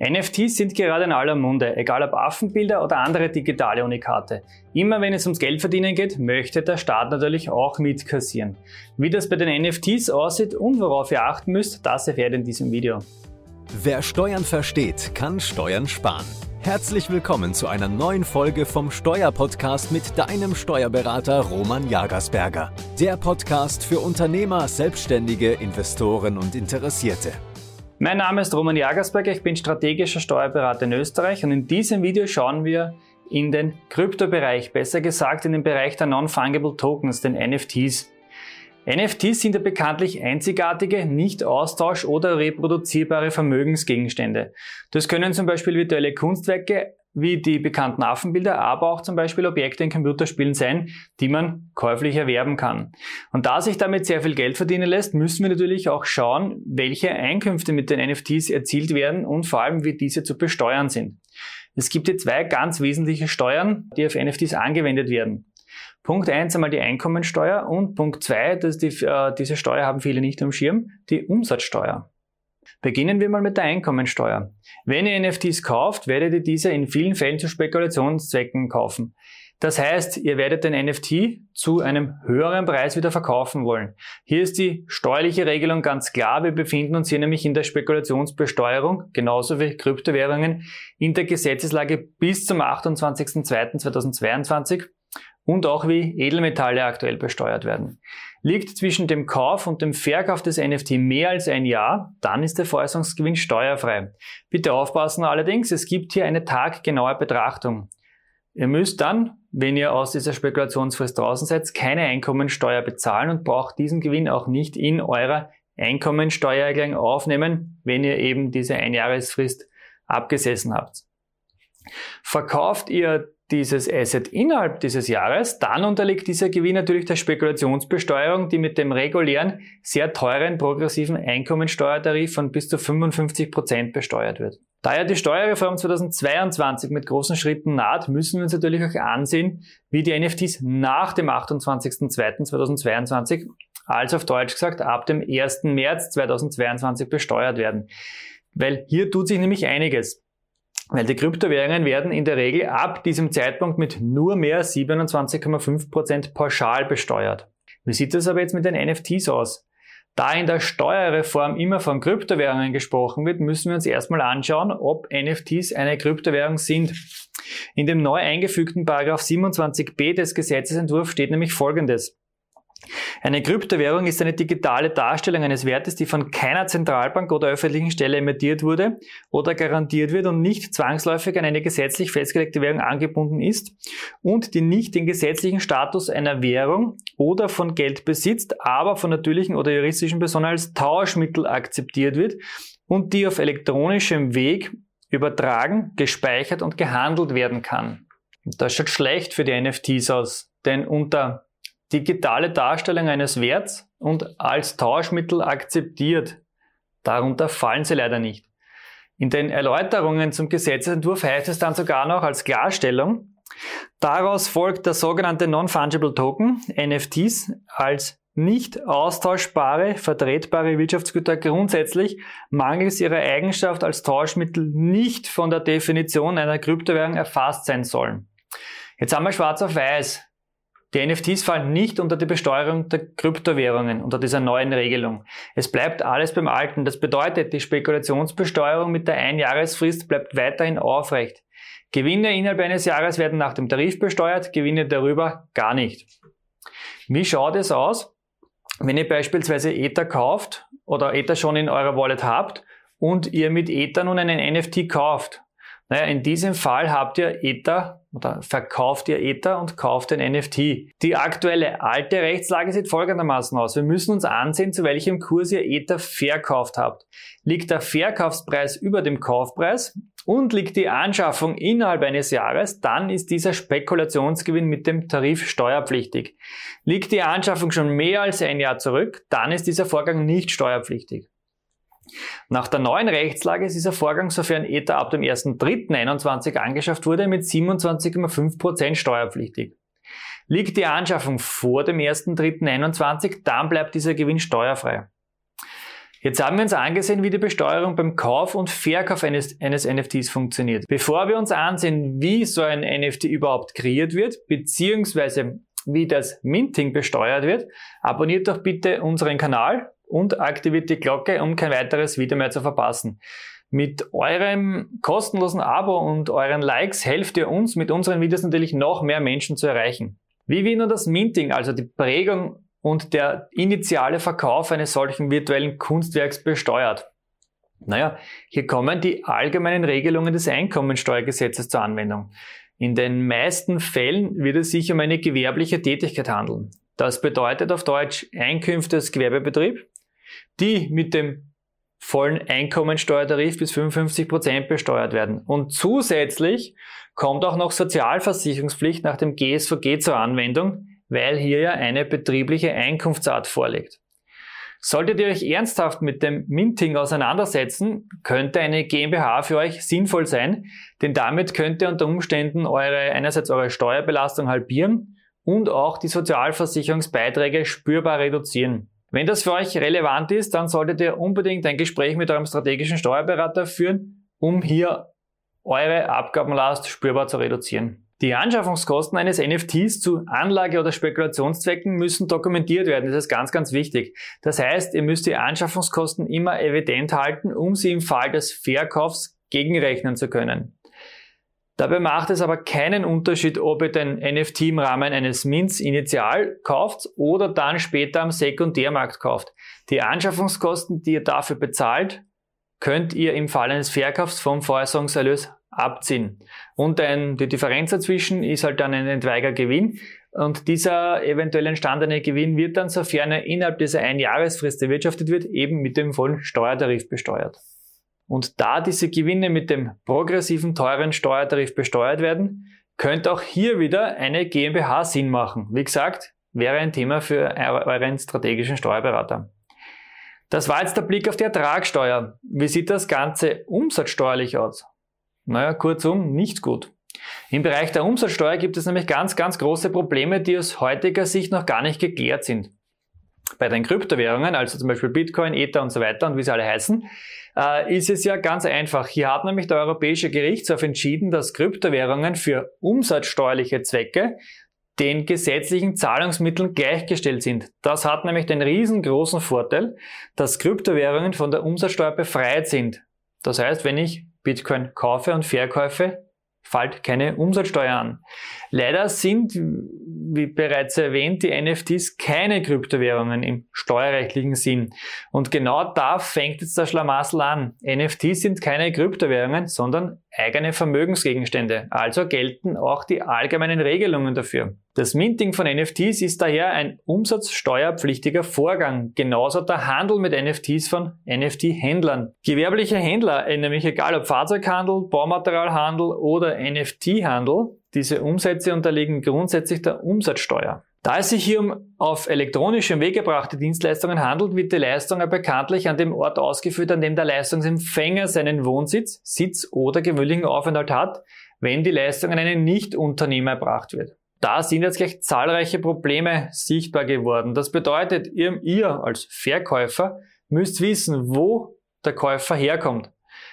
NFTs sind gerade in aller Munde, egal ob Affenbilder oder andere digitale Unikate. Immer wenn es ums Geldverdienen geht, möchte der Staat natürlich auch mitkassieren. Wie das bei den NFTs aussieht und worauf ihr achten müsst, das erfährt in diesem Video. Wer Steuern versteht, kann Steuern sparen. Herzlich willkommen zu einer neuen Folge vom Steuerpodcast mit deinem Steuerberater Roman Jagersberger. Der Podcast für Unternehmer, Selbstständige, Investoren und Interessierte. Mein Name ist Roman Jagersberger, ich bin strategischer Steuerberater in Österreich und in diesem Video schauen wir in den Kryptobereich, besser gesagt in den Bereich der Non-Fungible Tokens, den NFTs. NFTs sind ja bekanntlich einzigartige, nicht austausch- oder reproduzierbare Vermögensgegenstände. Das können zum Beispiel virtuelle Kunstwerke wie die bekannten Affenbilder, aber auch zum Beispiel Objekte in Computerspielen sein, die man käuflich erwerben kann. Und da sich damit sehr viel Geld verdienen lässt, müssen wir natürlich auch schauen, welche Einkünfte mit den NFTs erzielt werden und vor allem, wie diese zu besteuern sind. Es gibt hier zwei ganz wesentliche Steuern, die auf NFTs angewendet werden. Punkt eins einmal die Einkommensteuer und Punkt zwei, die, äh, diese Steuer haben viele nicht am Schirm, die Umsatzsteuer. Beginnen wir mal mit der Einkommensteuer. Wenn ihr NFTs kauft, werdet ihr diese in vielen Fällen zu Spekulationszwecken kaufen. Das heißt, ihr werdet den NFT zu einem höheren Preis wieder verkaufen wollen. Hier ist die steuerliche Regelung ganz klar. Wir befinden uns hier nämlich in der Spekulationsbesteuerung, genauso wie Kryptowährungen, in der Gesetzeslage bis zum 28.02.2022 und auch wie Edelmetalle aktuell besteuert werden. Liegt zwischen dem Kauf und dem Verkauf des NFT mehr als ein Jahr, dann ist der Veräußerungsgewinn steuerfrei. Bitte aufpassen allerdings, es gibt hier eine taggenaue Betrachtung. Ihr müsst dann, wenn ihr aus dieser Spekulationsfrist draußen seid, keine Einkommensteuer bezahlen und braucht diesen Gewinn auch nicht in eurer Einkommensteuererklärung aufnehmen, wenn ihr eben diese Einjahresfrist abgesessen habt. Verkauft ihr dieses Asset innerhalb dieses Jahres, dann unterliegt dieser Gewinn natürlich der Spekulationsbesteuerung, die mit dem regulären, sehr teuren progressiven Einkommensteuertarif von bis zu 55 Prozent besteuert wird. Da ja die Steuerreform 2022 mit großen Schritten naht, müssen wir uns natürlich auch ansehen, wie die NFTs nach dem 28.02.2022, also auf Deutsch gesagt ab dem 1. März 2022 besteuert werden. Weil hier tut sich nämlich einiges. Weil die Kryptowährungen werden in der Regel ab diesem Zeitpunkt mit nur mehr 27,5% pauschal besteuert. Wie sieht das aber jetzt mit den NFTs aus? Da in der Steuerreform immer von Kryptowährungen gesprochen wird, müssen wir uns erstmal anschauen, ob NFTs eine Kryptowährung sind. In dem neu eingefügten Paragraph 27b des Gesetzesentwurfs steht nämlich Folgendes. Eine Kryptowährung ist eine digitale Darstellung eines Wertes, die von keiner Zentralbank oder öffentlichen Stelle emittiert wurde oder garantiert wird und nicht zwangsläufig an eine gesetzlich festgelegte Währung angebunden ist und die nicht den gesetzlichen Status einer Währung oder von Geld besitzt, aber von natürlichen oder juristischen Personen als Tauschmittel akzeptiert wird und die auf elektronischem Weg übertragen, gespeichert und gehandelt werden kann. Das schaut schlecht für die NFTs aus, denn unter digitale Darstellung eines Werts und als Tauschmittel akzeptiert. Darunter fallen sie leider nicht. In den Erläuterungen zum Gesetzentwurf heißt es dann sogar noch als Klarstellung, daraus folgt der sogenannte Non-Fungible Token, NFTs, als nicht austauschbare, vertretbare Wirtschaftsgüter grundsätzlich mangels ihrer Eigenschaft als Tauschmittel nicht von der Definition einer Kryptowährung erfasst sein sollen. Jetzt haben wir schwarz auf weiß. Die NFTs fallen nicht unter die Besteuerung der Kryptowährungen, unter dieser neuen Regelung. Es bleibt alles beim Alten. Das bedeutet, die Spekulationsbesteuerung mit der Einjahresfrist bleibt weiterhin aufrecht. Gewinne innerhalb eines Jahres werden nach dem Tarif besteuert, Gewinne darüber gar nicht. Wie schaut es aus, wenn ihr beispielsweise Ether kauft oder Ether schon in eurer Wallet habt und ihr mit Ether nun einen NFT kauft? Naja, in diesem Fall habt ihr Ether oder verkauft ihr Ether und kauft ein NFT. Die aktuelle alte Rechtslage sieht folgendermaßen aus. Wir müssen uns ansehen, zu welchem Kurs ihr Ether verkauft habt. Liegt der Verkaufspreis über dem Kaufpreis und liegt die Anschaffung innerhalb eines Jahres, dann ist dieser Spekulationsgewinn mit dem Tarif steuerpflichtig. Liegt die Anschaffung schon mehr als ein Jahr zurück, dann ist dieser Vorgang nicht steuerpflichtig. Nach der neuen Rechtslage ist dieser Vorgang, sofern Ether ab dem 1.3.21 angeschafft wurde, mit 27,5% steuerpflichtig. Liegt die Anschaffung vor dem 1.3.21, dann bleibt dieser Gewinn steuerfrei. Jetzt haben wir uns angesehen, wie die Besteuerung beim Kauf und Verkauf eines, eines NFTs funktioniert. Bevor wir uns ansehen, wie so ein NFT überhaupt kreiert wird, beziehungsweise wie das Minting besteuert wird, abonniert doch bitte unseren Kanal und aktiviert die Glocke, um kein weiteres Video mehr zu verpassen. Mit eurem kostenlosen Abo und euren Likes helft ihr uns, mit unseren Videos natürlich noch mehr Menschen zu erreichen. Wie wird nun das Minting, also die Prägung und der initiale Verkauf eines solchen virtuellen Kunstwerks besteuert? Naja, hier kommen die allgemeinen Regelungen des Einkommensteuergesetzes zur Anwendung. In den meisten Fällen wird es sich um eine gewerbliche Tätigkeit handeln. Das bedeutet auf Deutsch Einkünfte des Gewerbebetrieb, die mit dem vollen Einkommensteuertarif bis 55 Prozent besteuert werden. Und zusätzlich kommt auch noch Sozialversicherungspflicht nach dem GSVG zur Anwendung, weil hier ja eine betriebliche Einkunftsart vorliegt. Solltet ihr euch ernsthaft mit dem Minting auseinandersetzen, könnte eine GmbH für euch sinnvoll sein, denn damit könnt ihr unter Umständen eure, einerseits eure Steuerbelastung halbieren und auch die Sozialversicherungsbeiträge spürbar reduzieren. Wenn das für euch relevant ist, dann solltet ihr unbedingt ein Gespräch mit eurem strategischen Steuerberater führen, um hier eure Abgabenlast spürbar zu reduzieren. Die Anschaffungskosten eines NFTs zu Anlage- oder Spekulationszwecken müssen dokumentiert werden. Das ist ganz, ganz wichtig. Das heißt, ihr müsst die Anschaffungskosten immer evident halten, um sie im Fall des Verkaufs gegenrechnen zu können. Dabei macht es aber keinen Unterschied, ob ihr den NFT im Rahmen eines Mints initial kauft oder dann später am Sekundärmarkt kauft. Die Anschaffungskosten, die ihr dafür bezahlt, könnt ihr im Fall eines Verkaufs vom Veräußerungserlös abziehen. Und ein, die Differenz dazwischen ist halt dann ein entweiger Gewinn. Und dieser eventuell entstandene Gewinn wird dann, sofern er innerhalb dieser Einjahresfrist erwirtschaftet wird, eben mit dem vollen Steuertarif besteuert. Und da diese Gewinne mit dem progressiven teuren Steuertarif besteuert werden, könnte auch hier wieder eine GmbH Sinn machen. Wie gesagt, wäre ein Thema für euren strategischen Steuerberater. Das war jetzt der Blick auf die Ertragssteuer. Wie sieht das Ganze umsatzsteuerlich aus? Naja, kurzum, nicht gut. Im Bereich der Umsatzsteuer gibt es nämlich ganz, ganz große Probleme, die aus heutiger Sicht noch gar nicht geklärt sind. Bei den Kryptowährungen, also zum Beispiel Bitcoin, Ether und so weiter und wie sie alle heißen, äh, ist es ja ganz einfach. Hier hat nämlich der Europäische Gerichtshof entschieden, dass Kryptowährungen für umsatzsteuerliche Zwecke den gesetzlichen Zahlungsmitteln gleichgestellt sind. Das hat nämlich den riesengroßen Vorteil, dass Kryptowährungen von der Umsatzsteuer befreit sind. Das heißt, wenn ich Bitcoin kaufe und verkaufe, fällt keine Umsatzsteuer an. Leider sind, wie bereits erwähnt, die NFTs keine Kryptowährungen im steuerrechtlichen Sinn. Und genau da fängt jetzt der Schlamassel an. NFTs sind keine Kryptowährungen, sondern eigene Vermögensgegenstände. Also gelten auch die allgemeinen Regelungen dafür. Das Minting von NFTs ist daher ein umsatzsteuerpflichtiger Vorgang. Genauso der Handel mit NFTs von NFT-Händlern. Gewerbliche Händler, nämlich egal ob Fahrzeughandel, Baumaterialhandel oder NFT-Handel, diese Umsätze unterliegen grundsätzlich der Umsatzsteuer. Da es sich hier um auf elektronischem Weg gebrachte Dienstleistungen handelt, wird die Leistung bekanntlich an dem Ort ausgeführt, an dem der Leistungsempfänger seinen Wohnsitz, Sitz oder gewöhnlichen Aufenthalt hat, wenn die Leistung an einen Nichtunternehmer erbracht wird. Da sind jetzt gleich zahlreiche Probleme sichtbar geworden. Das bedeutet, ihr, ihr als Verkäufer müsst wissen, wo der Käufer herkommt.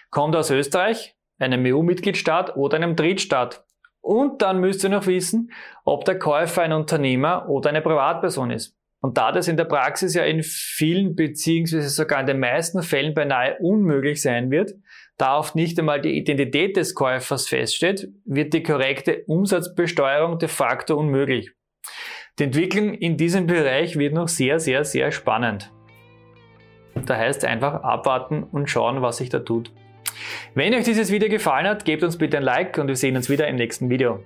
Kommt er aus Österreich, einem EU-Mitgliedstaat oder einem Drittstaat? Und dann müsst ihr noch wissen, ob der Käufer ein Unternehmer oder eine Privatperson ist. Und da das in der Praxis ja in vielen beziehungsweise sogar in den meisten Fällen beinahe unmöglich sein wird, da oft nicht einmal die Identität des Käufers feststeht, wird die korrekte Umsatzbesteuerung de facto unmöglich. Die Entwicklung in diesem Bereich wird noch sehr, sehr, sehr spannend. Da heißt einfach abwarten und schauen, was sich da tut. Wenn euch dieses Video gefallen hat, gebt uns bitte ein Like und wir sehen uns wieder im nächsten Video.